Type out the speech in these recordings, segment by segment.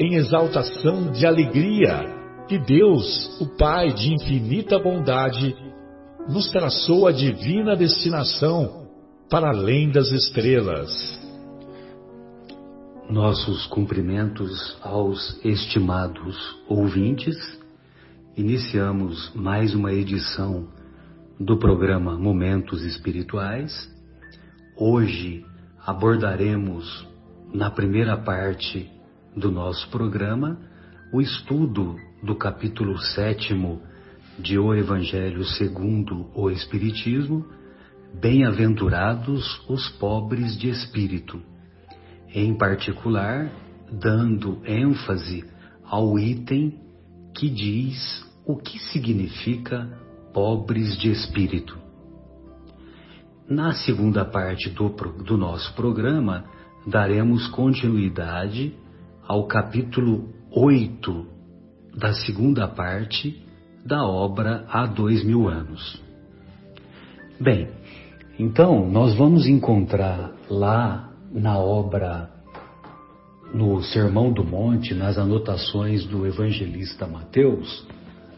em exaltação de alegria que Deus, o Pai de infinita bondade, nos traçou a divina destinação para além das estrelas. Nossos cumprimentos aos estimados ouvintes. Iniciamos mais uma edição do programa Momentos Espirituais. Hoje abordaremos, na primeira parte do nosso programa o estudo do capítulo sétimo de O Evangelho segundo o Espiritismo, Bem-aventurados os pobres de espírito, em particular dando ênfase ao item que diz o que significa pobres de espírito. Na segunda parte do, do nosso programa, daremos continuidade ao capítulo 8 da segunda parte da obra Há Dois Mil Anos. Bem, então nós vamos encontrar lá na obra, no Sermão do Monte, nas anotações do evangelista Mateus,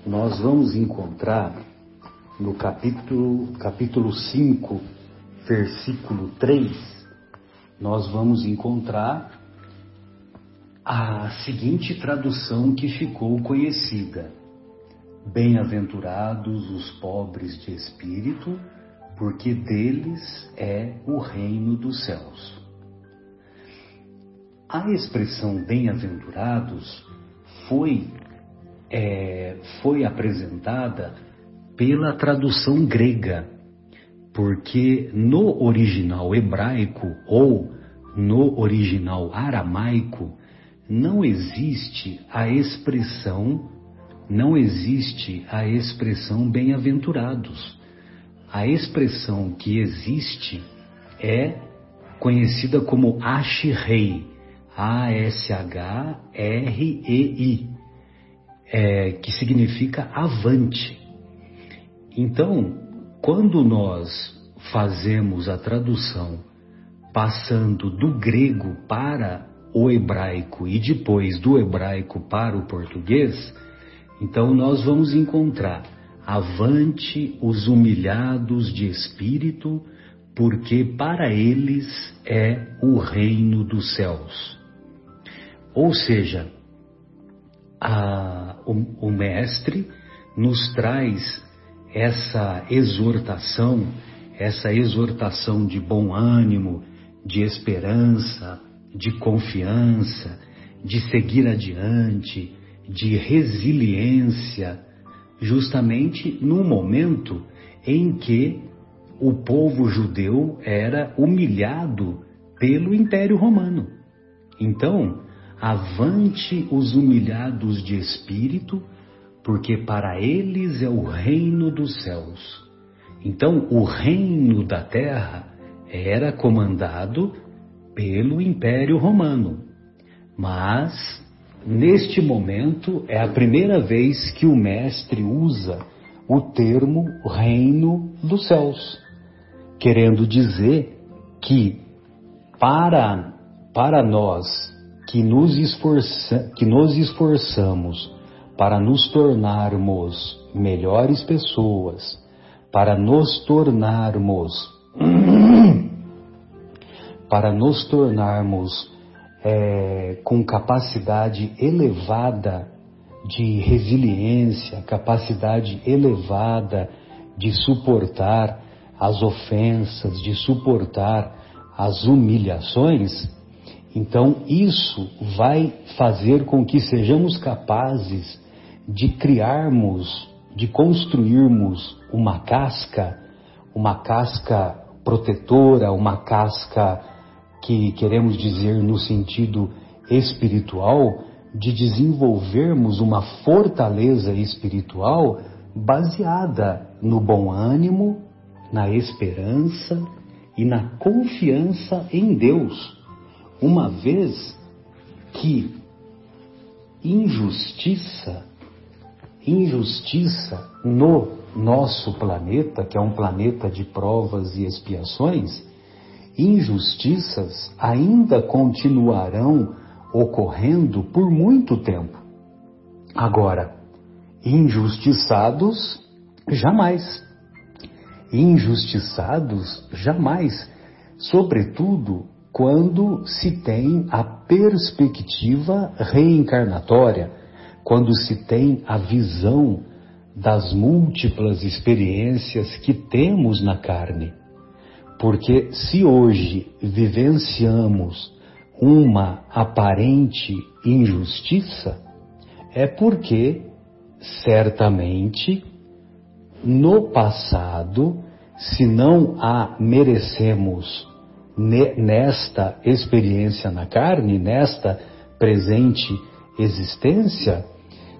nós vamos encontrar no capítulo, capítulo 5, versículo 3, nós vamos encontrar a seguinte tradução que ficou conhecida: Bem-aventurados os pobres de espírito, porque deles é o reino dos céus. A expressão bem-aventurados foi, é, foi apresentada pela tradução grega, porque no original hebraico ou no original aramaico não existe a expressão, não existe a expressão bem-aventurados. A expressão que existe é conhecida como Ashirei, A-S-H-R-E-I, é, que significa avante. Então, quando nós fazemos a tradução passando do grego para o hebraico e depois do hebraico para o português, então nós vamos encontrar avante os humilhados de espírito, porque para eles é o reino dos céus. Ou seja, a, o, o mestre nos traz essa exortação, essa exortação de bom ânimo, de esperança, de confiança, de seguir adiante, de resiliência, justamente no momento em que o povo judeu era humilhado pelo Império Romano. Então, avante os humilhados de espírito, porque para eles é o reino dos céus. Então, o reino da terra era comandado pelo Império Romano. Mas, neste momento, é a primeira vez que o Mestre usa o termo Reino dos Céus, querendo dizer que para, para nós que nos, esforça, que nos esforçamos para nos tornarmos melhores pessoas, para nos tornarmos para nos tornarmos é, com capacidade elevada de resiliência, capacidade elevada de suportar as ofensas, de suportar as humilhações, então isso vai fazer com que sejamos capazes de criarmos, de construirmos uma casca, uma casca protetora, uma casca que queremos dizer no sentido espiritual, de desenvolvermos uma fortaleza espiritual baseada no bom ânimo, na esperança e na confiança em Deus, uma vez que injustiça, injustiça no nosso planeta, que é um planeta de provas e expiações, injustiças ainda continuarão ocorrendo por muito tempo. Agora, injustiçados, jamais. Injustiçados, jamais. Sobretudo quando se tem a perspectiva reencarnatória, quando se tem a visão das múltiplas experiências que temos na carne. Porque se hoje vivenciamos uma aparente injustiça, é porque certamente no passado, se não a merecemos nesta experiência na carne, nesta presente existência,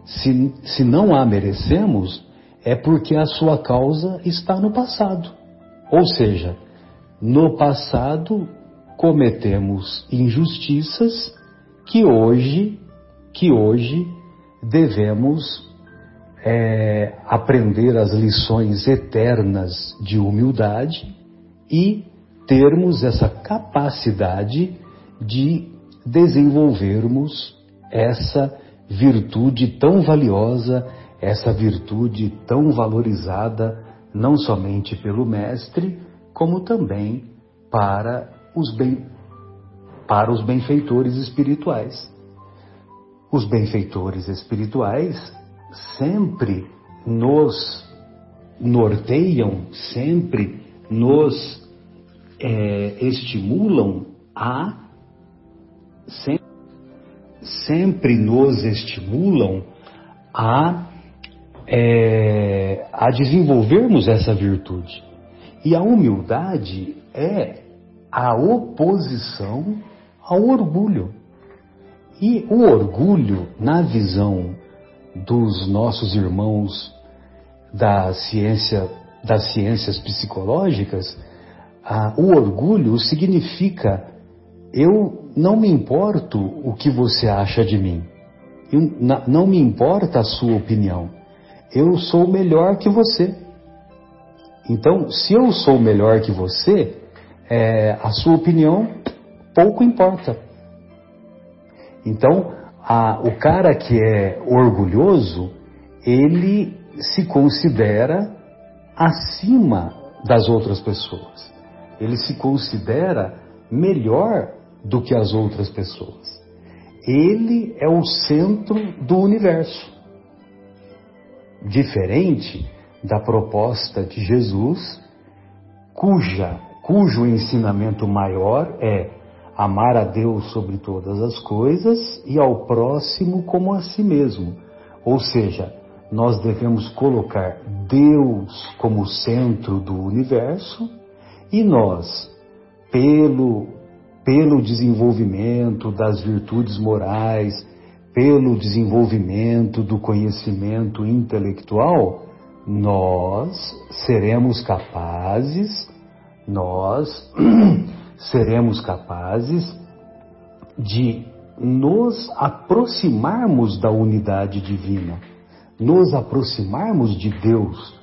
se, se não a merecemos, é porque a sua causa está no passado. Ou seja, no passado cometemos injustiças que hoje, que hoje devemos é, aprender as lições eternas de humildade e termos essa capacidade de desenvolvermos essa virtude tão valiosa, essa virtude tão valorizada, não somente pelo Mestre, como também para os, para os benfeitores espirituais. Os benfeitores espirituais sempre nos norteiam, sempre nos é, estimulam a sempre, sempre nos estimulam a, é, a desenvolvermos essa virtude. E a humildade é a oposição ao orgulho. E o orgulho, na visão dos nossos irmãos da ciência, das ciências psicológicas, o orgulho significa eu não me importo o que você acha de mim, eu, não me importa a sua opinião, eu sou melhor que você. Então, se eu sou melhor que você, é, a sua opinião pouco importa. Então, a, o cara que é orgulhoso, ele se considera acima das outras pessoas. Ele se considera melhor do que as outras pessoas. Ele é o centro do universo. Diferente da proposta de Jesus, cuja, cujo ensinamento maior é amar a Deus sobre todas as coisas e ao próximo como a si mesmo. Ou seja, nós devemos colocar Deus como centro do universo e nós, pelo, pelo desenvolvimento das virtudes morais, pelo desenvolvimento do conhecimento intelectual, nós seremos capazes, nós seremos capazes de nos aproximarmos da unidade divina, nos aproximarmos de Deus,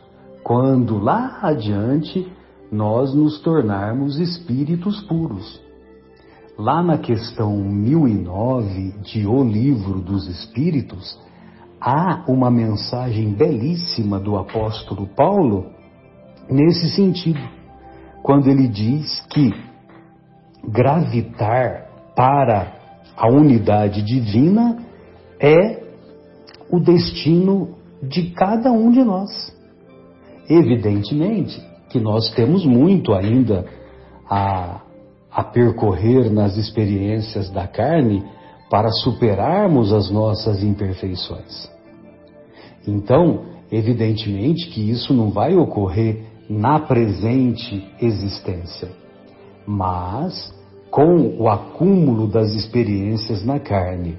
quando lá adiante nós nos tornarmos espíritos puros. Lá na questão 1009 de O Livro dos Espíritos, há uma mensagem belíssima do apóstolo Paulo nesse sentido, quando ele diz que gravitar para a unidade divina é o destino de cada um de nós. Evidentemente que nós temos muito ainda a, a percorrer nas experiências da carne para superarmos as nossas imperfeições. Então, evidentemente que isso não vai ocorrer na presente existência, mas com o acúmulo das experiências na carne,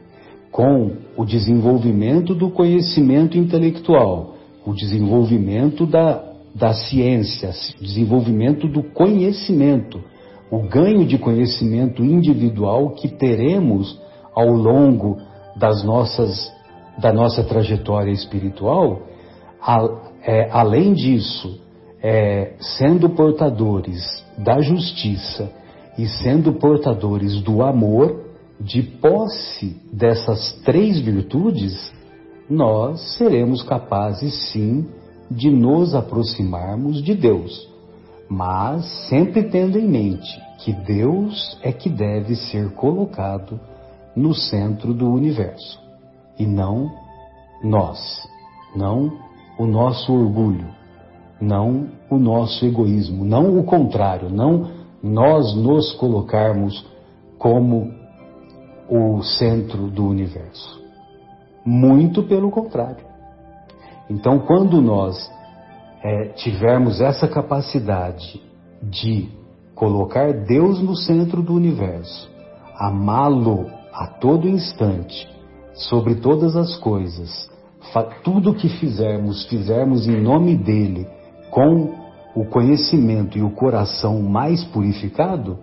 com o desenvolvimento do conhecimento intelectual, o desenvolvimento da, da ciência, desenvolvimento do conhecimento, o ganho de conhecimento individual que teremos ao longo das nossas, da nossa trajetória espiritual, a, é, além disso, é, sendo portadores da justiça e sendo portadores do amor, de posse dessas três virtudes, nós seremos capazes sim de nos aproximarmos de Deus, mas sempre tendo em mente que Deus é que deve ser colocado no centro do universo. E não nós, não o nosso orgulho, não o nosso egoísmo, não o contrário, não nós nos colocarmos como o centro do universo. Muito pelo contrário. Então, quando nós é, tivermos essa capacidade de colocar Deus no centro do universo, amá-lo a todo instante, sobre todas as coisas, tudo que fizermos, fizermos em nome dele, com o conhecimento e o coração mais purificado,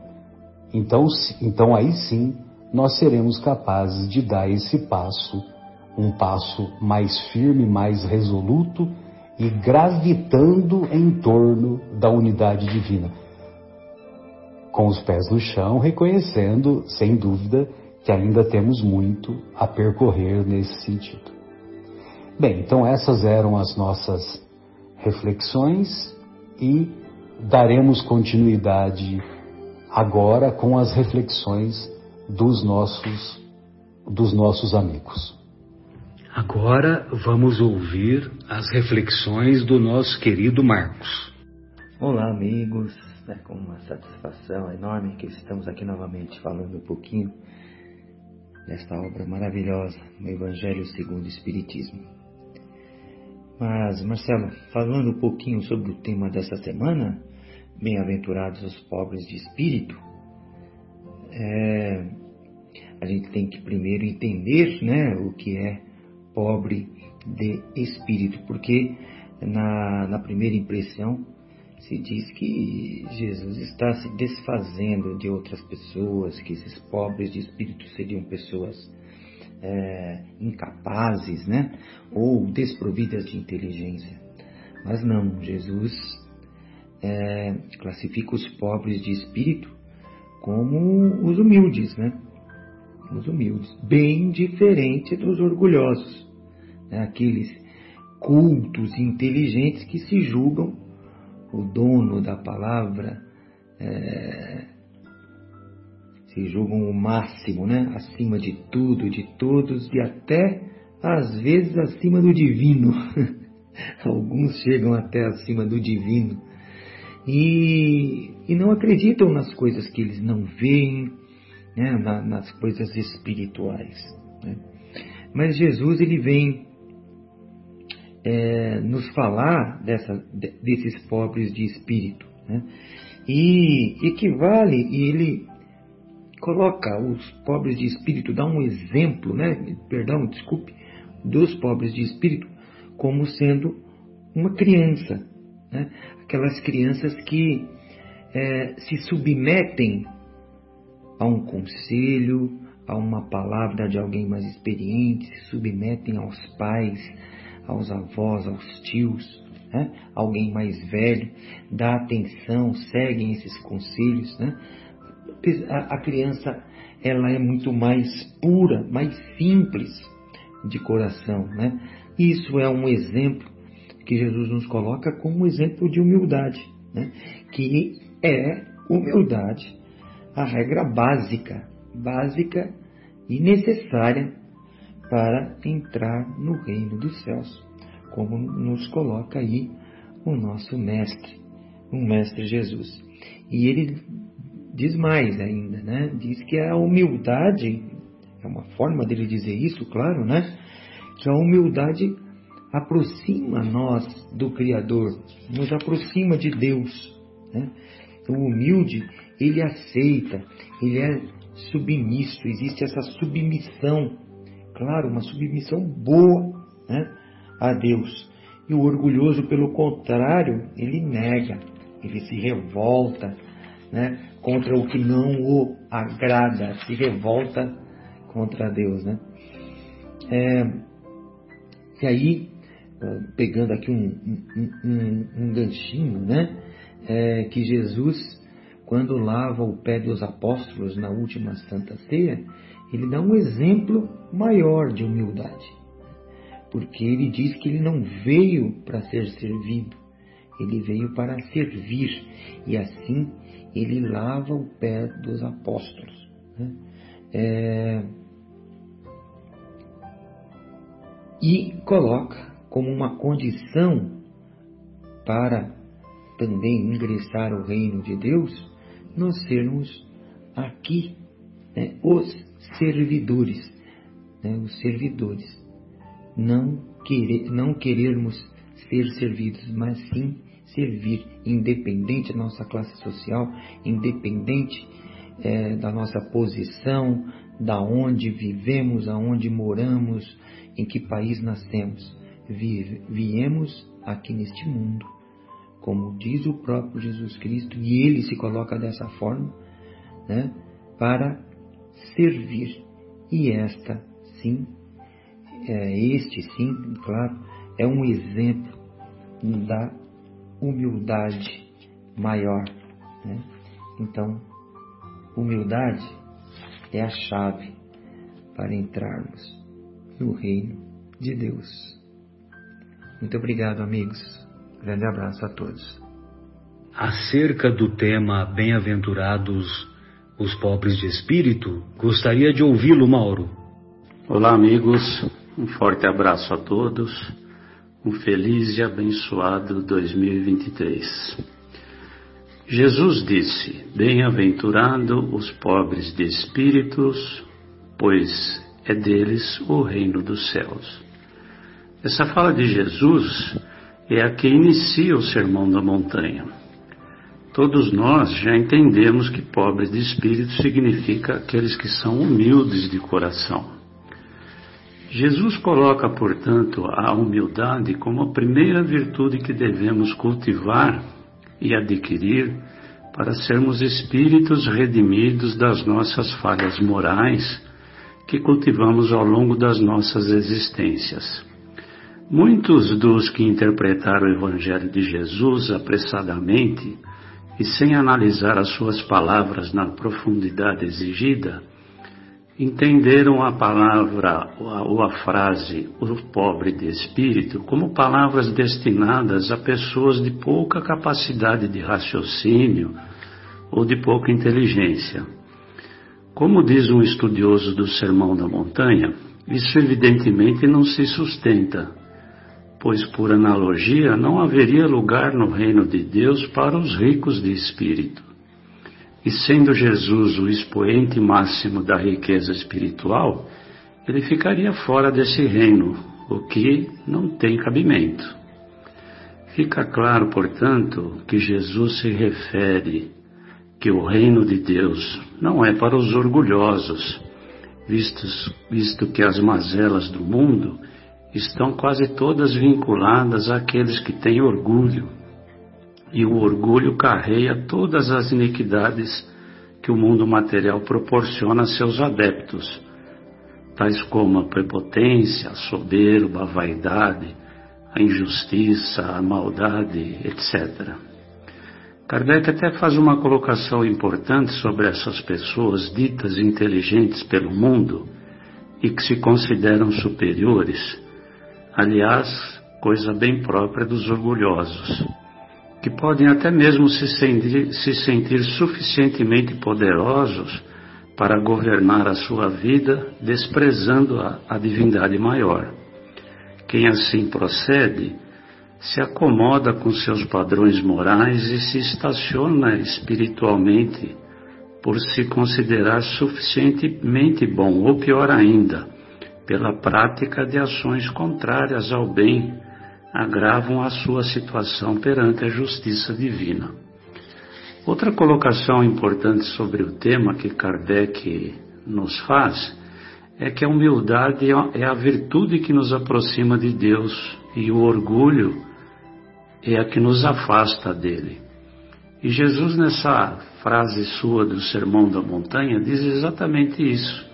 então, então aí sim nós seremos capazes de dar esse passo, um passo mais firme, mais resoluto e gravitando em torno da unidade divina. Com os pés no chão, reconhecendo, sem dúvida, que ainda temos muito a percorrer nesse sentido. Bem, então essas eram as nossas reflexões e daremos continuidade agora com as reflexões dos nossos dos nossos amigos. Agora vamos ouvir as reflexões do nosso querido Marcos. Olá, amigos. É com uma satisfação enorme que estamos aqui novamente falando um pouquinho desta obra maravilhosa, o Evangelho segundo o Espiritismo. Mas, Marcelo, falando um pouquinho sobre o tema dessa semana, bem-aventurados os pobres de espírito, é, a gente tem que primeiro entender né, o que é pobre de espírito, porque na, na primeira impressão se diz que Jesus está se desfazendo de outras pessoas, que esses pobres de espírito seriam pessoas é, incapazes, né? Ou desprovidas de inteligência. Mas não, Jesus é, classifica os pobres de espírito como os humildes, né? Os humildes, bem diferente dos orgulhosos, né? aqueles cultos inteligentes que se julgam o dono da palavra, é, se julgam o máximo, né? acima de tudo, de todos e até às vezes acima do divino. Alguns chegam até acima do divino e, e não acreditam nas coisas que eles não veem, né? Na, nas coisas espirituais. Né? Mas Jesus ele vem é, nos falar dessa, desses pobres de espírito. Né? E equivale, e ele coloca os pobres de espírito, dá um exemplo, né? perdão, desculpe, dos pobres de espírito como sendo uma criança. Né? Aquelas crianças que é, se submetem a um conselho, a uma palavra de alguém mais experiente, se submetem aos pais, aos avós, aos tios, né? alguém mais velho, dá atenção, seguem esses conselhos. Né? A, criança ela é muito mais pura, mais simples de coração. Né? Isso é um exemplo que Jesus nos coloca como um exemplo de humildade, né? que é humildade a regra básica, básica e necessária para entrar no reino dos céus, como nos coloca aí o nosso mestre, o mestre Jesus. E ele diz mais ainda, né? Diz que a humildade, é uma forma dele dizer isso, claro, né? Que a humildade aproxima nós do Criador, nos aproxima de Deus. Né? O humilde, ele aceita, ele é submisso, existe essa submissão claro, uma submissão boa né, a Deus. E o orgulhoso, pelo contrário, ele nega, ele se revolta né, contra o que não o agrada, se revolta contra Deus. Né? É, e aí, pegando aqui um, um, um, um ganchinho, né, é, que Jesus, quando lava o pé dos apóstolos na última Santa Ceia, ele dá um exemplo maior de humildade. Porque ele diz que ele não veio para ser servido, ele veio para servir. E assim ele lava o pé dos apóstolos. Né? É... E coloca como uma condição para também ingressar ao reino de Deus, nós sermos aqui né, os servidores, né, os servidores, não, querer, não querermos ser servidos, mas sim servir, independente da nossa classe social, independente é, da nossa posição, da onde vivemos, aonde moramos, em que país nascemos. Vive, viemos aqui neste mundo, como diz o próprio Jesus Cristo, e ele se coloca dessa forma, né, para servir. E esta, sim, é, este sim, claro, é um exemplo da humildade maior. Né? Então, humildade é a chave para entrarmos no reino de Deus. Muito obrigado, amigos. Grande abraço a todos. Acerca do tema Bem-aventurados os pobres de espírito, gostaria de ouvi-lo, Mauro. Olá, amigos. Um forte abraço a todos. Um feliz e abençoado 2023. Jesus disse: Bem-aventurado os pobres de espíritos, pois é deles o reino dos céus. Essa fala de Jesus é a que inicia o Sermão da Montanha. Todos nós já entendemos que pobres de espírito significa aqueles que são humildes de coração. Jesus coloca, portanto, a humildade como a primeira virtude que devemos cultivar e adquirir para sermos espíritos redimidos das nossas falhas morais que cultivamos ao longo das nossas existências. Muitos dos que interpretaram o Evangelho de Jesus apressadamente e sem analisar as suas palavras na profundidade exigida, entenderam a palavra ou a frase o pobre de espírito como palavras destinadas a pessoas de pouca capacidade de raciocínio ou de pouca inteligência. Como diz um estudioso do Sermão da Montanha, isso evidentemente não se sustenta pois por analogia não haveria lugar no reino de Deus para os ricos de espírito. E sendo Jesus o expoente máximo da riqueza espiritual, ele ficaria fora desse reino, o que não tem cabimento. Fica claro, portanto, que Jesus se refere que o reino de Deus não é para os orgulhosos, vistos, visto que as mazelas do mundo estão quase todas vinculadas àqueles que têm orgulho. E o orgulho carrega todas as iniquidades que o mundo material proporciona a seus adeptos, tais como a prepotência, a soberba, a vaidade, a injustiça, a maldade, etc. Kardec até faz uma colocação importante sobre essas pessoas ditas inteligentes pelo mundo e que se consideram superiores aliás, coisa bem própria dos orgulhosos, que podem até mesmo se sentir, se sentir suficientemente poderosos para governar a sua vida, desprezando a, a divindade maior. Quem assim procede, se acomoda com seus padrões morais e se estaciona espiritualmente por se considerar suficientemente bom, ou pior ainda, pela prática de ações contrárias ao bem, agravam a sua situação perante a justiça divina. Outra colocação importante sobre o tema que Kardec nos faz é que a humildade é a virtude que nos aproxima de Deus e o orgulho é a que nos afasta dele. E Jesus, nessa frase sua do Sermão da Montanha, diz exatamente isso: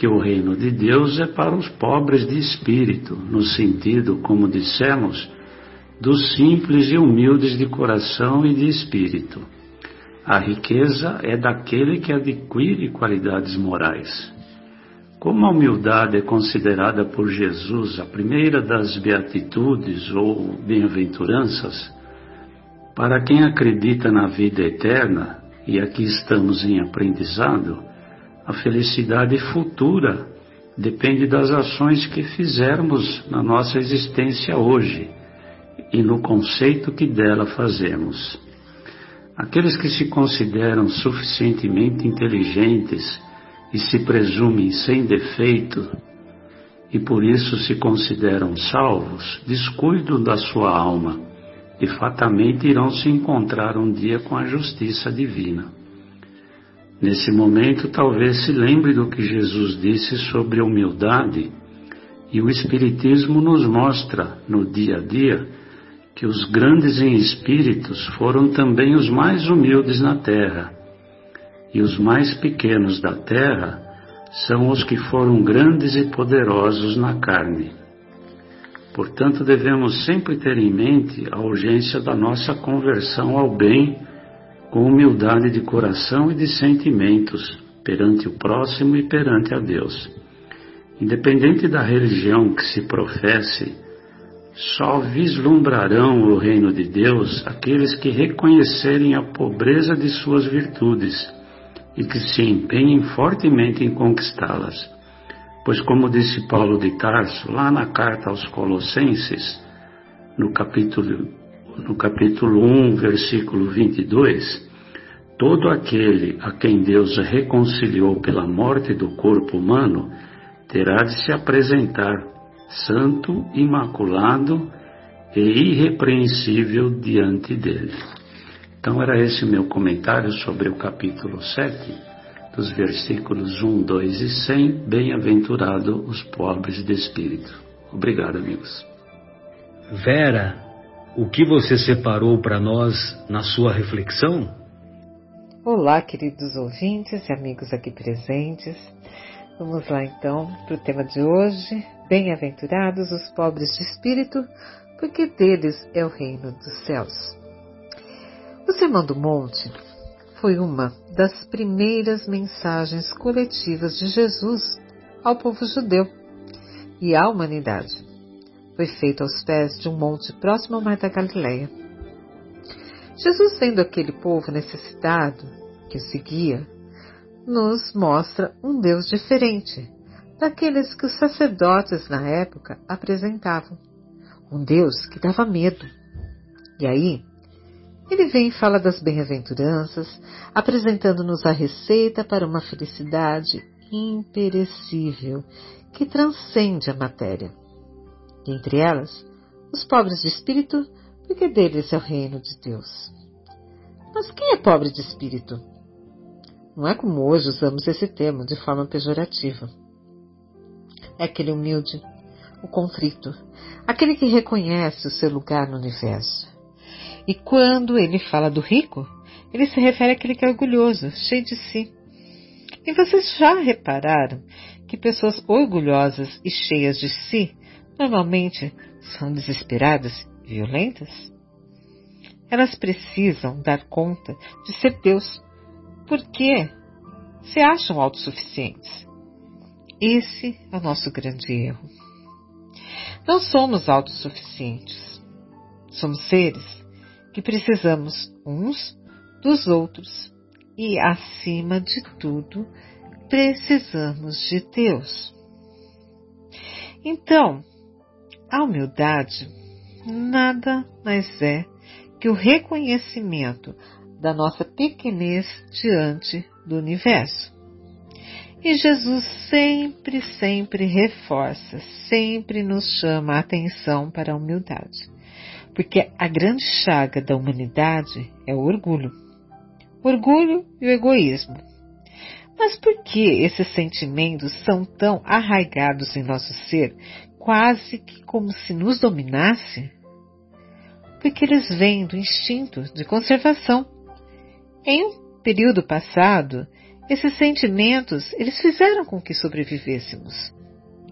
que o reino de Deus é para os pobres de espírito, no sentido, como dissemos, dos simples e humildes de coração e de espírito. A riqueza é daquele que adquire qualidades morais. Como a humildade é considerada por Jesus a primeira das beatitudes ou bem-aventuranças, para quem acredita na vida eterna, e aqui estamos em aprendizado, a felicidade futura depende das ações que fizermos na nossa existência hoje e no conceito que dela fazemos. Aqueles que se consideram suficientemente inteligentes e se presumem sem defeito e por isso se consideram salvos, descuidam da sua alma e fatamente irão se encontrar um dia com a justiça divina. Nesse momento, talvez se lembre do que Jesus disse sobre a humildade, e o Espiritismo nos mostra, no dia a dia, que os grandes em espíritos foram também os mais humildes na terra, e os mais pequenos da terra são os que foram grandes e poderosos na carne. Portanto, devemos sempre ter em mente a urgência da nossa conversão ao bem com humildade de coração e de sentimentos perante o próximo e perante a Deus. Independente da religião que se professe, só vislumbrarão o reino de Deus aqueles que reconhecerem a pobreza de suas virtudes e que se empenhem fortemente em conquistá-las. Pois, como disse Paulo de Tarso, lá na carta aos Colossenses, no capítulo, no capítulo 1, versículo 22, todo aquele a quem Deus reconciliou pela morte do corpo humano terá de se apresentar santo, imaculado e irrepreensível diante dele. Então era esse meu comentário sobre o capítulo 7 dos versículos 1, 2 e 100, bem-aventurado os pobres de espírito. Obrigado, amigos. Vera, o que você separou para nós na sua reflexão? Olá, queridos ouvintes e amigos aqui presentes. Vamos lá então para o tema de hoje. Bem-aventurados os pobres de espírito, porque deles é o reino dos céus. O Sermão do Monte foi uma das primeiras mensagens coletivas de Jesus ao povo judeu e à humanidade. Foi feito aos pés de um monte próximo ao mar da Galileia. Jesus, vendo aquele povo necessitado que o seguia, nos mostra um Deus diferente daqueles que os sacerdotes na época apresentavam. Um Deus que dava medo. E aí, ele vem e fala das bem-aventuranças, apresentando-nos a receita para uma felicidade imperecível que transcende a matéria. E entre elas, os pobres de espírito, porque deles é o reino de Deus. Mas quem é pobre de espírito? Não é como hoje usamos esse termo de forma pejorativa. É aquele humilde, o conflito, aquele que reconhece o seu lugar no universo e quando ele fala do rico, ele se refere àquele que é orgulhoso, cheio de si. E vocês já repararam que pessoas orgulhosas e cheias de si normalmente são desesperadas e violentas? Elas precisam dar conta de ser Deus, porque se acham autossuficientes. Esse é o nosso grande erro. Não somos autossuficientes. Somos seres que precisamos uns dos outros e, acima de tudo, precisamos de Deus. Então, a humildade nada mais é que o reconhecimento da nossa pequenez diante do universo. E Jesus sempre, sempre reforça, sempre nos chama a atenção para a humildade. Porque a grande chaga da humanidade é o orgulho. O orgulho e o egoísmo. Mas por que esses sentimentos são tão arraigados em nosso ser, quase que como se nos dominasse? Porque eles vêm do instinto de conservação. Em um período passado, esses sentimentos, eles fizeram com que sobrevivêssemos.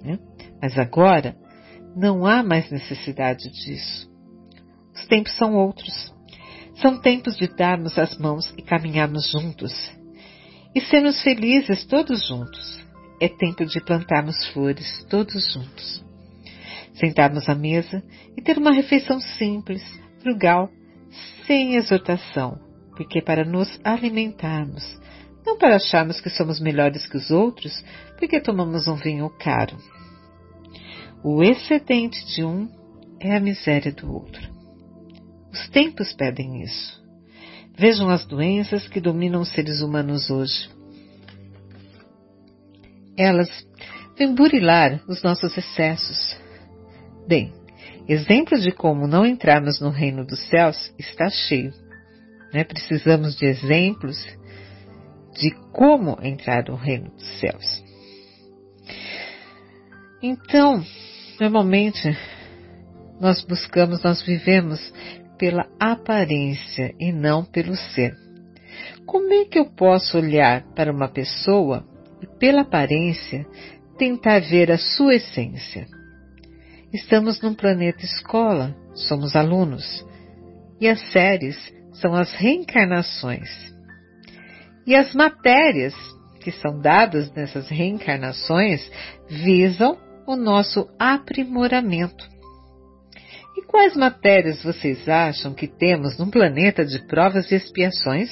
Né? Mas agora, não há mais necessidade disso. Os tempos são outros. São tempos de darmos as mãos e caminharmos juntos. E sermos felizes todos juntos. É tempo de plantarmos flores todos juntos. Sentarmos à mesa e ter uma refeição simples, frugal, sem exortação, porque para nos alimentarmos, não para acharmos que somos melhores que os outros porque tomamos um vinho caro. O excedente de um é a miséria do outro. Os tempos pedem isso. Vejam as doenças que dominam os seres humanos hoje. Elas vêm burilar os nossos excessos. Bem, exemplos de como não entrarmos no reino dos céus está cheio. Né? Precisamos de exemplos de como entrar no reino dos céus. Então, normalmente, nós buscamos, nós vivemos pela aparência e não pelo ser. Como é que eu posso olhar para uma pessoa e, pela aparência, tentar ver a sua essência? Estamos num planeta escola, somos alunos, e as séries são as reencarnações. E as matérias que são dadas nessas reencarnações visam o nosso aprimoramento. E quais matérias vocês acham que temos num planeta de provas e expiações?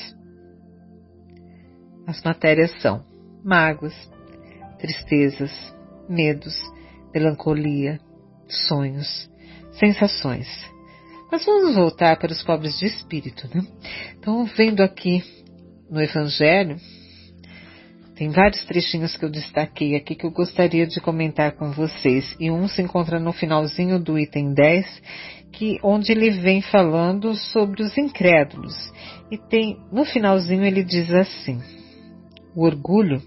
As matérias são mágoas, tristezas, medos, melancolia, sonhos, sensações. Mas vamos voltar para os pobres de espírito, né? Então, vendo aqui no Evangelho, tem vários trechinhos que eu destaquei aqui que eu gostaria de comentar com vocês. E um se encontra no finalzinho do item 10, que, onde ele vem falando sobre os incrédulos. E tem, no finalzinho ele diz assim: O orgulho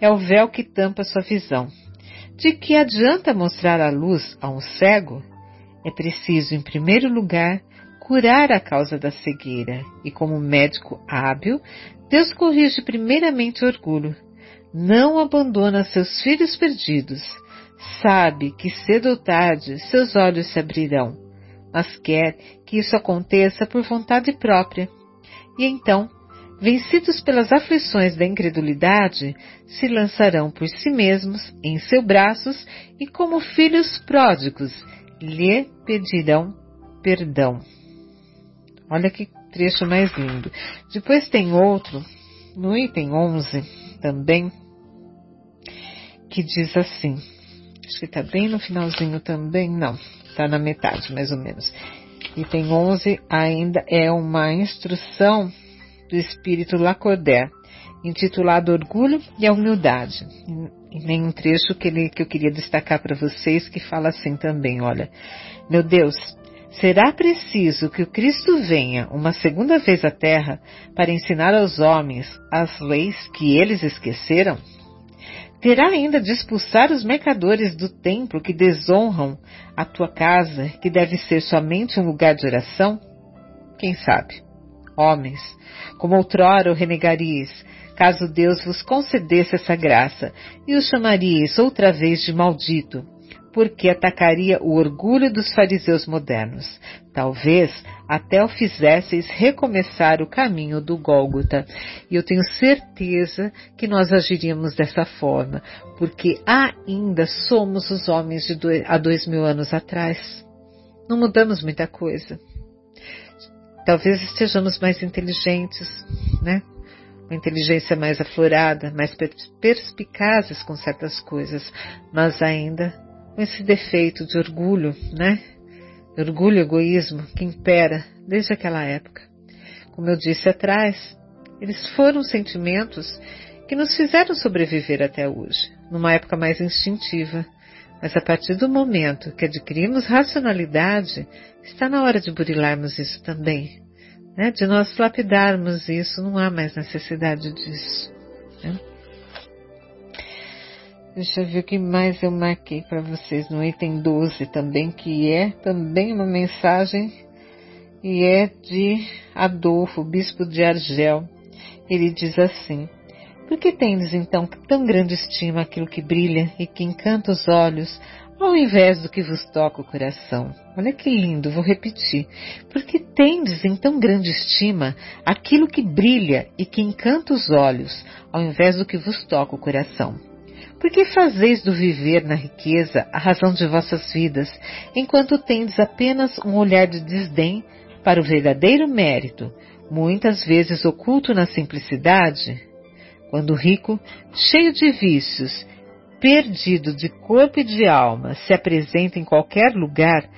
é o véu que tampa sua visão. De que adianta mostrar a luz a um cego? É preciso, em primeiro lugar, curar a causa da cegueira e, como médico hábil, Deus corrige primeiramente o orgulho. Não abandona seus filhos perdidos. Sabe que cedo ou tarde seus olhos se abrirão, mas quer que isso aconteça por vontade própria. E então, vencidos pelas aflições da incredulidade, se lançarão por si mesmos em seus braços e, como filhos pródigos, lhe pedirão perdão. Olha que trecho mais lindo. Depois tem outro, no item 11 também, que diz assim. Acho que está bem no finalzinho também. Não, está na metade, mais ou menos. Item 11 ainda é uma instrução do espírito Lacordaire, intitulado Orgulho e a Humildade. E nem um trecho que, ele, que eu queria destacar para vocês que fala assim também, olha. Meu Deus, Será preciso que o Cristo venha uma segunda vez à Terra para ensinar aos homens as leis que eles esqueceram? Terá ainda de expulsar os mercadores do templo que desonram a tua casa, que deve ser somente um lugar de oração? Quem sabe? Homens, como outrora o renegaríeis, caso Deus vos concedesse essa graça, e o chamaríeis outra vez de maldito, porque atacaria o orgulho dos fariseus modernos. Talvez até o fizesseis recomeçar o caminho do Gólgota. E eu tenho certeza que nós agiríamos dessa forma, porque ainda somos os homens de dois, há dois mil anos atrás. Não mudamos muita coisa. Talvez estejamos mais inteligentes, né? uma inteligência mais aflorada, mais perspicazes com certas coisas, mas ainda com esse defeito de orgulho, né? Orgulho e egoísmo que impera desde aquela época. Como eu disse atrás, eles foram sentimentos que nos fizeram sobreviver até hoje, numa época mais instintiva. Mas a partir do momento que adquirimos racionalidade, está na hora de burilarmos isso também. Né? De nós lapidarmos isso, não há mais necessidade disso. Né? Deixa eu ver o que mais eu marquei para vocês no item 12 também, que é também uma mensagem e é de Adolfo, bispo de Argel. Ele diz assim: Por que tendes então tão grande estima aquilo que brilha e que encanta os olhos, ao invés do que vos toca o coração? Olha que lindo, vou repetir. Por que tendes em tão grande estima aquilo que brilha e que encanta os olhos, ao invés do que vos toca o coração? Por que fazeis do viver na riqueza a razão de vossas vidas, enquanto tendes apenas um olhar de desdém para o verdadeiro mérito, muitas vezes oculto na simplicidade? Quando rico, cheio de vícios, perdido de corpo e de alma, se apresenta em qualquer lugar,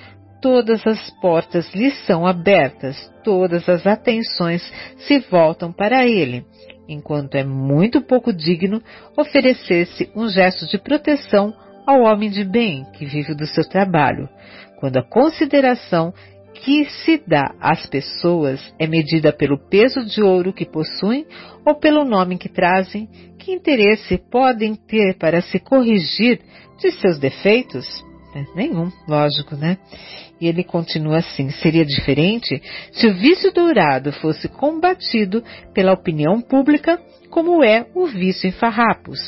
todas as portas lhe são abertas, todas as atenções se voltam para ele, enquanto é muito pouco digno oferecer-se um gesto de proteção ao homem de bem que vive do seu trabalho, quando a consideração que se dá às pessoas é medida pelo peso de ouro que possuem ou pelo nome que trazem, que interesse podem ter para se corrigir de seus defeitos? É, nenhum, lógico, né? E ele continua assim: seria diferente se o vício dourado fosse combatido pela opinião pública, como é o vício em farrapos.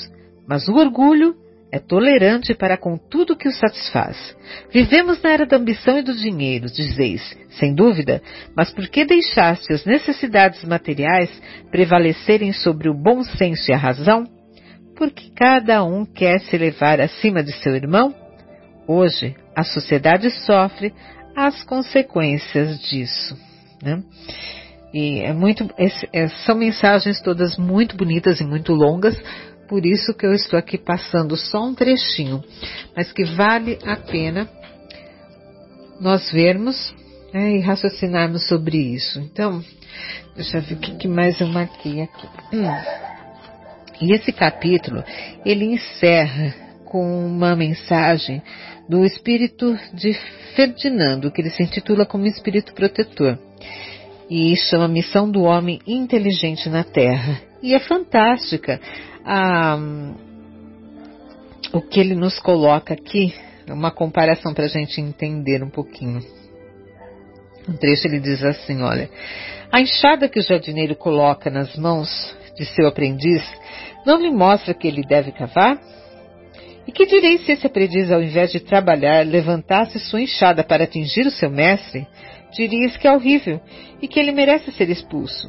Mas o orgulho é tolerante para com tudo que o satisfaz. Vivemos na era da ambição e do dinheiro, dizeis, sem dúvida, mas por que deixaste as necessidades materiais prevalecerem sobre o bom senso e a razão? Porque cada um quer se levar acima de seu irmão? Hoje, a sociedade sofre as consequências disso. Né? E é muito, é, são mensagens todas muito bonitas e muito longas, por isso que eu estou aqui passando só um trechinho, mas que vale a pena nós vermos né, e raciocinarmos sobre isso. Então, deixa eu ver o que, mais eu marquei aqui. Hum. E esse capítulo, ele encerra com uma mensagem do espírito de Ferdinando, que ele se intitula como espírito protetor. E chama Missão do Homem Inteligente na Terra. E é fantástica a, o que ele nos coloca aqui, uma comparação para a gente entender um pouquinho. Um trecho ele diz assim: olha, a enxada que o jardineiro coloca nas mãos de seu aprendiz não lhe mostra que ele deve cavar? E que direi se esse aprendiz, ao invés de trabalhar, levantasse sua enxada para atingir o seu mestre? Dirias que é horrível e que ele merece ser expulso.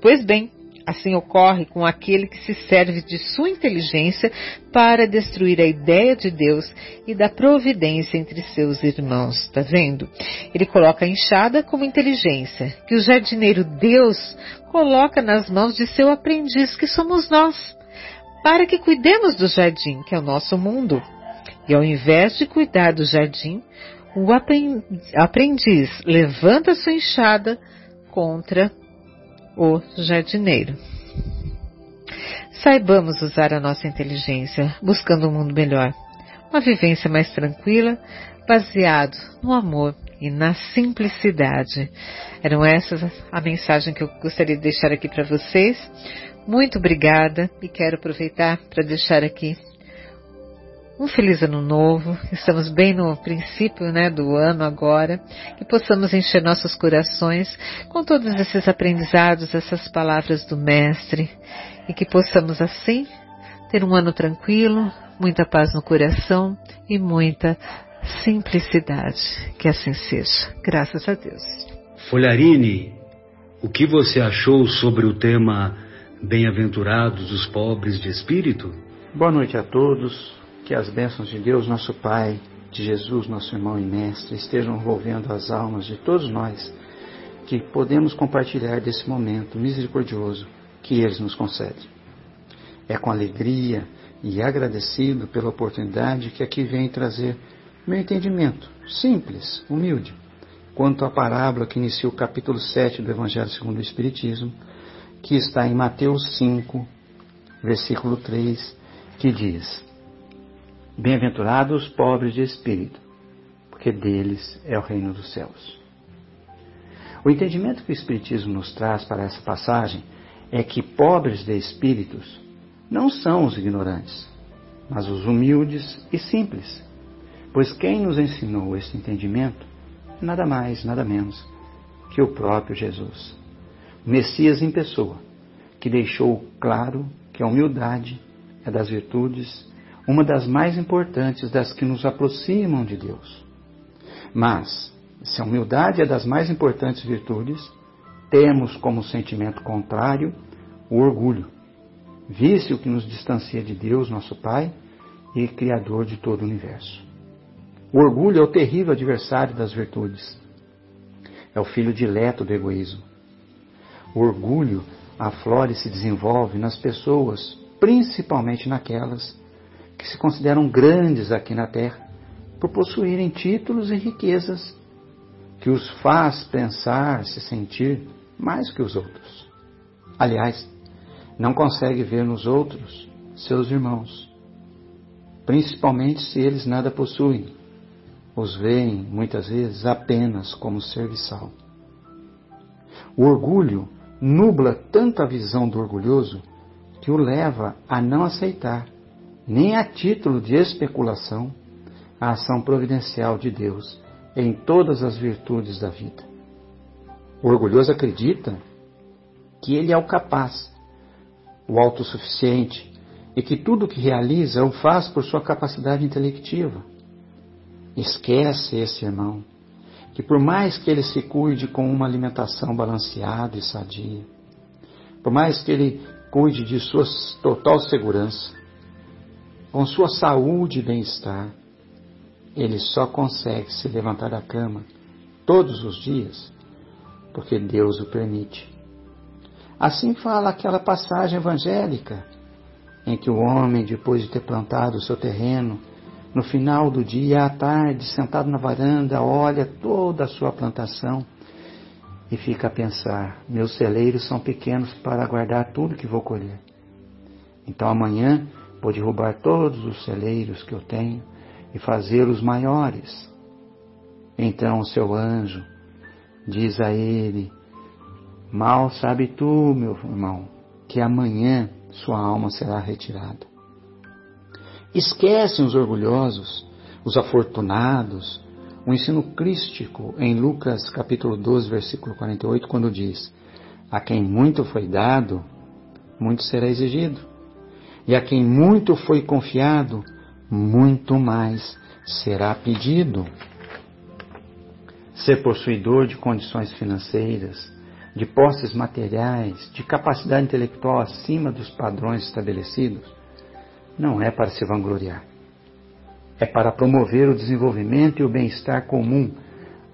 Pois bem, assim ocorre com aquele que se serve de sua inteligência para destruir a ideia de Deus e da providência entre seus irmãos. Está vendo? Ele coloca a enxada como inteligência, que o jardineiro Deus coloca nas mãos de seu aprendiz, que somos nós para que cuidemos do jardim, que é o nosso mundo. E ao invés de cuidar do jardim, o aprendiz levanta sua enxada contra o jardineiro. Saibamos usar a nossa inteligência, buscando um mundo melhor, uma vivência mais tranquila, baseado no amor e na simplicidade. Eram essas a mensagem que eu gostaria de deixar aqui para vocês. Muito obrigada e quero aproveitar para deixar aqui um feliz ano novo. Estamos bem no princípio né, do ano agora. Que possamos encher nossos corações com todos esses aprendizados, essas palavras do Mestre. E que possamos assim ter um ano tranquilo, muita paz no coração e muita simplicidade. Que assim seja. Graças a Deus. Folharine, o que você achou sobre o tema Bem-aventurados os pobres de espírito? Boa noite a todos. Que as bênçãos de Deus, nosso Pai, de Jesus, nosso irmão e mestre, estejam envolvendo as almas de todos nós que podemos compartilhar desse momento misericordioso que eles nos concedem. É com alegria e agradecido pela oportunidade que aqui vem trazer meu entendimento, simples, humilde, quanto à parábola que inicia o capítulo 7 do Evangelho segundo o Espiritismo, que está em Mateus 5, versículo 3, que diz: Bem-aventurados os pobres de espírito, porque deles é o reino dos céus. O entendimento que o Espiritismo nos traz para essa passagem é que pobres de espíritos não são os ignorantes, mas os humildes e simples. Pois quem nos ensinou esse entendimento é nada mais, nada menos que o próprio Jesus, Messias em pessoa, que deixou claro que a humildade é das virtudes uma das mais importantes das que nos aproximam de Deus. Mas, se a humildade é das mais importantes virtudes, temos como sentimento contrário o orgulho, vício que nos distancia de Deus, nosso Pai e Criador de todo o universo. O orgulho é o terrível adversário das virtudes. É o filho dileto do egoísmo. O orgulho aflora e se desenvolve nas pessoas, principalmente naquelas que se consideram grandes aqui na Terra, por possuírem títulos e riquezas que os faz pensar, se sentir mais que os outros. Aliás, não consegue ver nos outros seus irmãos, principalmente se eles nada possuem. Os veem, muitas vezes, apenas como serviçal. O orgulho nubla tanto a visão do orgulhoso que o leva a não aceitar, nem a título de especulação, a ação providencial de Deus em todas as virtudes da vida. O orgulhoso acredita que ele é o capaz o autossuficiente e que tudo o que realiza o faz por sua capacidade intelectiva. Esquece esse irmão, que por mais que ele se cuide com uma alimentação balanceada e sadia, por mais que ele cuide de sua total segurança, com sua saúde e bem-estar, ele só consegue se levantar da cama todos os dias porque Deus o permite. Assim fala aquela passagem evangélica em que o homem, depois de ter plantado o seu terreno, no final do dia, à tarde, sentado na varanda, olha toda a sua plantação e fica a pensar: meus celeiros são pequenos para guardar tudo que vou colher. Então amanhã vou derrubar todos os celeiros que eu tenho e fazê-los maiores. Então o seu anjo diz a ele: Mal sabe tu, meu irmão, que amanhã sua alma será retirada. Esquecem os orgulhosos, os afortunados, o ensino crístico em Lucas capítulo 12, versículo 48, quando diz: A quem muito foi dado, muito será exigido. E a quem muito foi confiado, muito mais será pedido. Ser possuidor de condições financeiras, de posses materiais, de capacidade intelectual acima dos padrões estabelecidos, não é para se vangloriar. É para promover o desenvolvimento e o bem-estar comum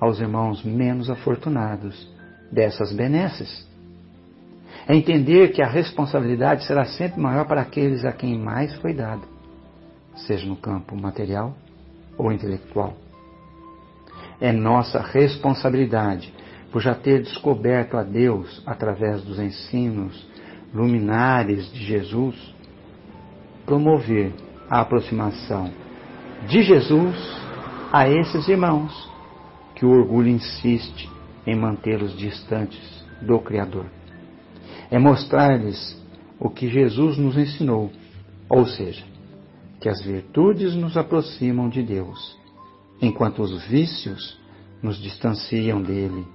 aos irmãos menos afortunados dessas benesses. É entender que a responsabilidade será sempre maior para aqueles a quem mais foi dado, seja no campo material ou intelectual. É nossa responsabilidade por já ter descoberto a Deus através dos ensinos luminares de Jesus, promover a aproximação de Jesus a esses irmãos que o orgulho insiste em mantê-los distantes do Criador. É mostrar-lhes o que Jesus nos ensinou, ou seja, que as virtudes nos aproximam de Deus, enquanto os vícios nos distanciam dele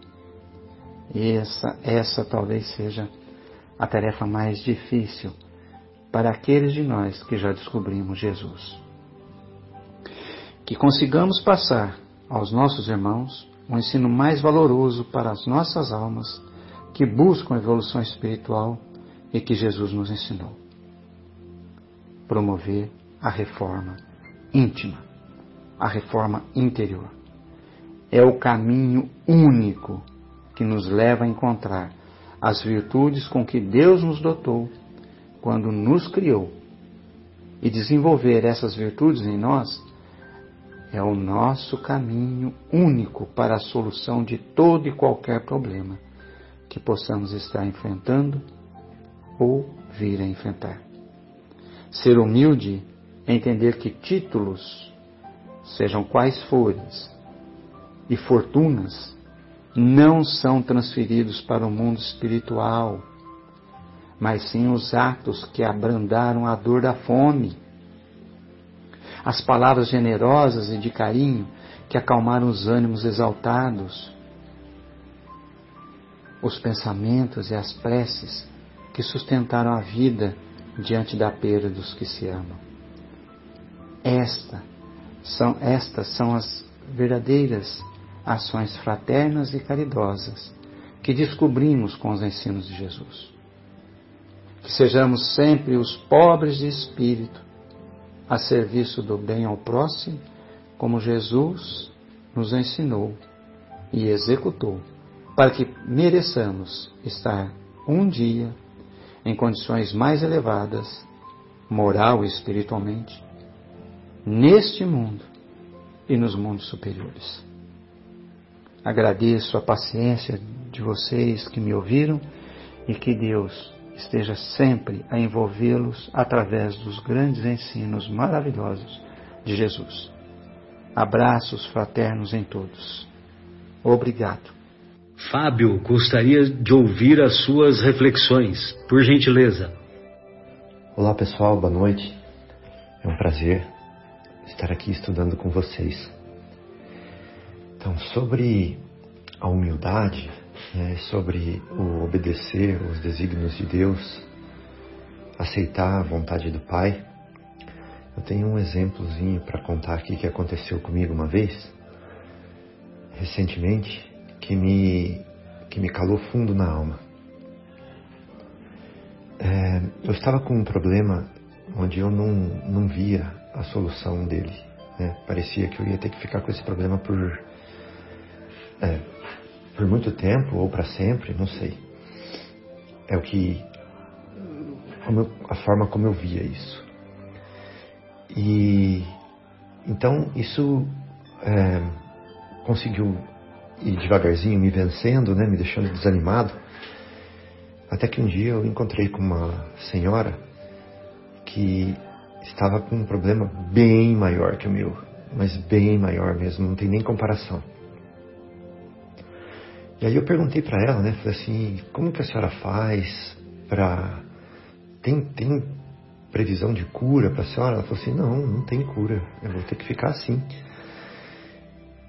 e essa, essa talvez seja a tarefa mais difícil para aqueles de nós que já descobrimos Jesus. Que consigamos passar aos nossos irmãos um ensino mais valoroso para as nossas almas que buscam evolução espiritual e que Jesus nos ensinou. Promover a reforma íntima, a reforma interior. É o caminho único que nos leva a encontrar as virtudes com que Deus nos dotou quando nos criou e desenvolver essas virtudes em nós é o nosso caminho único para a solução de todo e qualquer problema que possamos estar enfrentando ou vir a enfrentar. Ser humilde é entender que títulos, sejam quais forem, e fortunas não são transferidos para o mundo espiritual, mas sim os atos que abrandaram a dor da fome, as palavras generosas e de carinho que acalmaram os ânimos exaltados, os pensamentos e as preces que sustentaram a vida diante da perda dos que se amam. Esta são, estas são as verdadeiras ações fraternas e caridosas que descobrimos com os ensinos de Jesus. Que sejamos sempre os pobres de espírito, a serviço do bem ao próximo, como Jesus nos ensinou e executou, para que mereçamos estar um dia em condições mais elevadas, moral e espiritualmente, neste mundo e nos mundos superiores. Agradeço a paciência de vocês que me ouviram e que Deus esteja sempre a envolvê-los através dos grandes ensinos maravilhosos de Jesus. Abraços fraternos em todos. Obrigado. Fábio gostaria de ouvir as suas reflexões, por gentileza. Olá pessoal, boa noite. É um prazer estar aqui estudando com vocês. Então, sobre a humildade, né, sobre o obedecer os desígnios de Deus, aceitar a vontade do Pai, eu tenho um exemplozinho para contar aqui que aconteceu comigo uma vez, recentemente, que me, que me calou fundo na alma. É, eu estava com um problema onde eu não, não via a solução dele. Né? Parecia que eu ia ter que ficar com esse problema por é, por muito tempo ou para sempre, não sei. É o que. Eu, a forma como eu via isso. E. Então, isso é, conseguiu ir devagarzinho me vencendo, né, me deixando desanimado. Até que um dia eu encontrei com uma senhora que estava com um problema bem maior que o meu, mas bem maior mesmo, não tem nem comparação. E aí eu perguntei para ela, né? Falei assim, como que a senhora faz para tem tem previsão de cura para a senhora? Ela falou assim, não, não tem cura. Eu vou ter que ficar assim.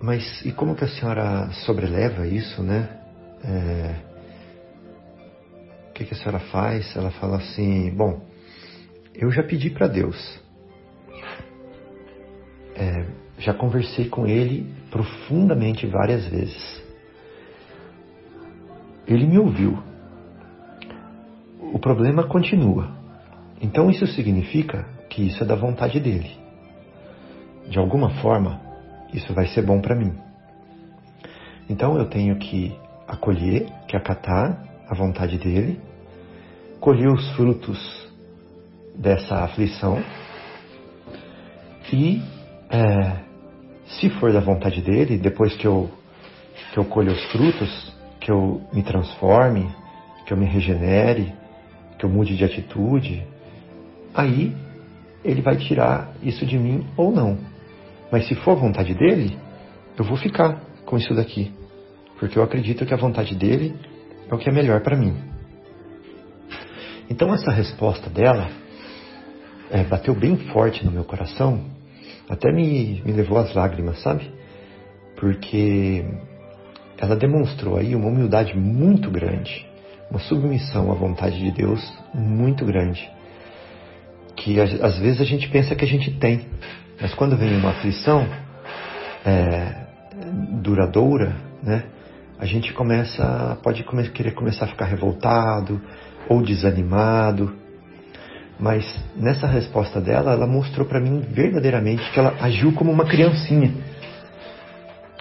Mas e como que a senhora sobreleva isso, né? É... O que, que a senhora faz? Ela fala assim, bom, eu já pedi para Deus. É, já conversei com Ele profundamente várias vezes. Ele me ouviu. O problema continua. Então isso significa que isso é da vontade dele. De alguma forma, isso vai ser bom para mim. Então eu tenho que acolher, que acatar a vontade dele, colher os frutos dessa aflição e, é, se for da vontade dele, depois que eu, que eu colho os frutos, que eu me transforme, que eu me regenere, que eu mude de atitude, aí ele vai tirar isso de mim ou não. Mas se for vontade dele, eu vou ficar com isso daqui, porque eu acredito que a vontade dele é o que é melhor para mim. Então essa resposta dela é, bateu bem forte no meu coração, até me, me levou às lágrimas, sabe? Porque ela demonstrou aí uma humildade muito grande, uma submissão à vontade de Deus muito grande, que às vezes a gente pensa que a gente tem, mas quando vem uma aflição é, duradoura, né, a gente começa, pode querer começar a ficar revoltado ou desanimado, mas nessa resposta dela, ela mostrou para mim verdadeiramente que ela agiu como uma criancinha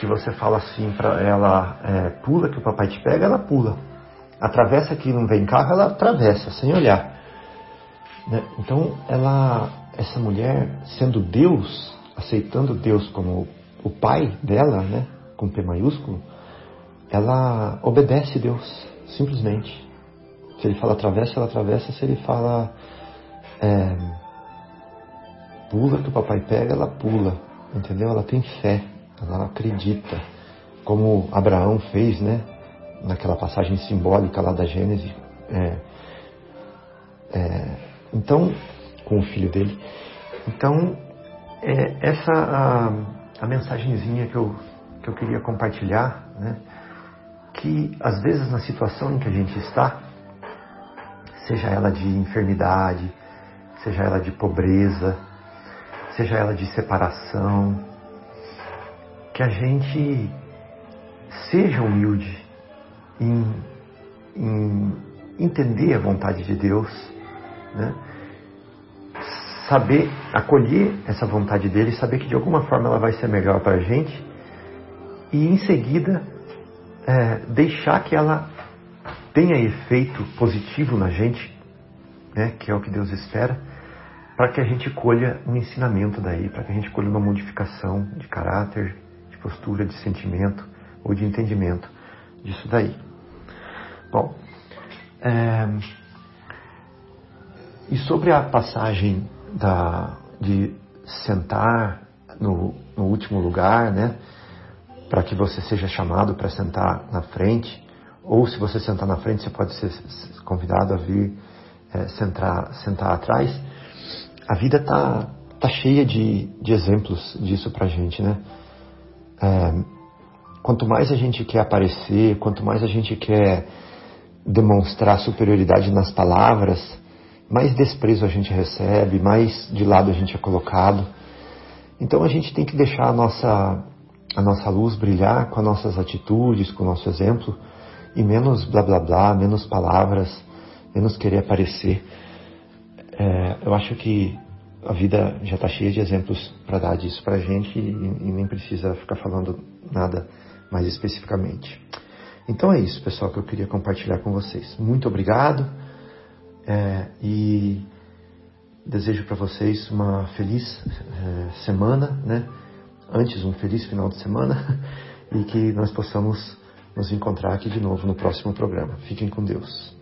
que você fala assim para ela, é, pula que o papai te pega, ela pula. atravessa aqui não vem carro, ela atravessa sem olhar. Né? Então, ela, essa mulher, sendo Deus, aceitando Deus como o pai dela, né, com P maiúsculo, ela obedece Deus, simplesmente. Se ele fala atravessa, ela atravessa. Se ele fala é, pula, que o papai pega, ela pula. Entendeu? Ela tem fé, ela acredita. Como Abraão fez, né? Naquela passagem simbólica lá da Gênesis. É, é, então, com o filho dele. Então, é, essa a, a mensagenzinha que eu, que eu queria compartilhar, né? Que às vezes na situação em que a gente está, seja ela de enfermidade, seja ela de pobreza, seja ela de separação, que a gente seja humilde em, em entender a vontade de Deus, né? Saber acolher essa vontade dele, saber que de alguma forma ela vai ser melhor para a gente e em seguida é, deixar que ela tenha efeito positivo na gente, né, que é o que Deus espera, para que a gente colha um ensinamento daí, para que a gente colha uma modificação de caráter, de postura, de sentimento ou de entendimento disso daí. Bom, é, e sobre a passagem da, de sentar no, no último lugar, né, para que você seja chamado para sentar na frente, ou se você sentar na frente, você pode ser convidado a vir é, sentar, sentar atrás a vida tá, tá cheia de, de exemplos disso pra gente, né? É, quanto mais a gente quer aparecer, quanto mais a gente quer demonstrar superioridade nas palavras, mais desprezo a gente recebe, mais de lado a gente é colocado. Então a gente tem que deixar a nossa, a nossa luz brilhar com as nossas atitudes, com o nosso exemplo, e menos blá blá blá, menos palavras, menos querer aparecer. É, eu acho que a vida já está cheia de exemplos para dar disso para a gente e, e, nem precisa ficar falando nada mais especificamente. Então é isso, pessoal, que eu queria compartilhar com vocês. Muito obrigado é, e desejo para vocês uma feliz é, semana, né? Antes, um feliz final de semana e que nós possamos nos encontrar aqui de novo no próximo programa. Fiquem com Deus.